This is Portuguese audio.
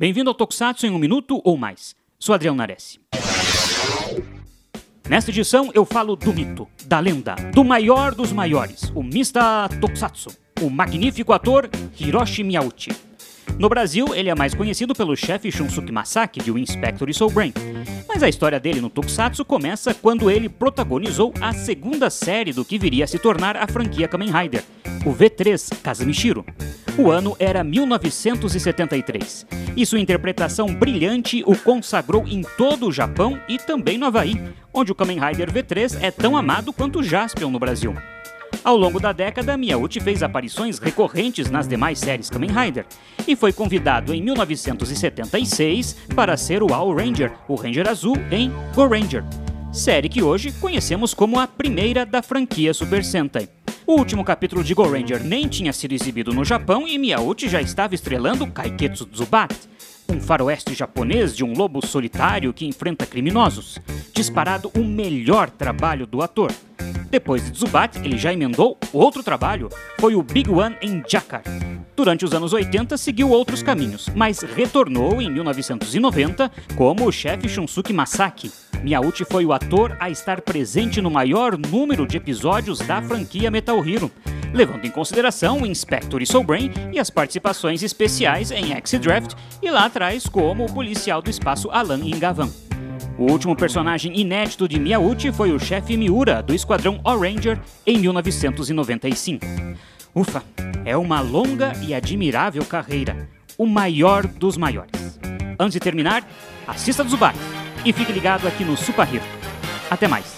Bem-vindo ao Tokusatsu em um minuto ou mais. Sou Adriano Nares. Nesta edição eu falo do mito, da lenda, do maior dos maiores, o Mista Tokusatsu, o magnífico ator Hiroshi Miyauchi. No Brasil, ele é mais conhecido pelo chefe Shunsuke Masaki de O Inspector e Soul Brain. Mas a história dele no Tokusatsu começa quando ele protagonizou a segunda série do que viria a se tornar a franquia Kamen Rider, o V3 Kazumishiro. O ano era 1973. E sua interpretação brilhante o consagrou em todo o Japão e também no Havaí, onde o Kamen Rider V3 é tão amado quanto Jaspion no Brasil. Ao longo da década, Miyauchi fez aparições recorrentes nas demais séries Kamen Rider e foi convidado em 1976 para ser o All Ranger, o Ranger Azul, em Go Ranger, série que hoje conhecemos como a primeira da franquia Super Sentai. O último capítulo de Go Ranger nem tinha sido exibido no Japão e Miyauchi já estava estrelando Kaiketsu Tsubat, um faroeste japonês de um lobo solitário que enfrenta criminosos. Disparado o melhor trabalho do ator. Depois de Tsubat, ele já emendou outro trabalho, foi o Big One em Jakar. Durante os anos 80 seguiu outros caminhos, mas retornou em 1990 como o chefe Shunsuke Masaki. Miyauchi foi o ator a estar presente no maior número de episódios da franquia Metal Hero, levando em consideração o Inspector e Soul Brain e as participações especiais em X-Draft e lá atrás como o policial do espaço Alan Ingavan. O último personagem inédito de Miyauchi foi o chefe Miura, do Esquadrão Oranger, em 1995. Ufa, é uma longa e admirável carreira, o maior dos maiores. Antes de terminar, assista Zubat e fique ligado aqui no Super Hero. Até mais!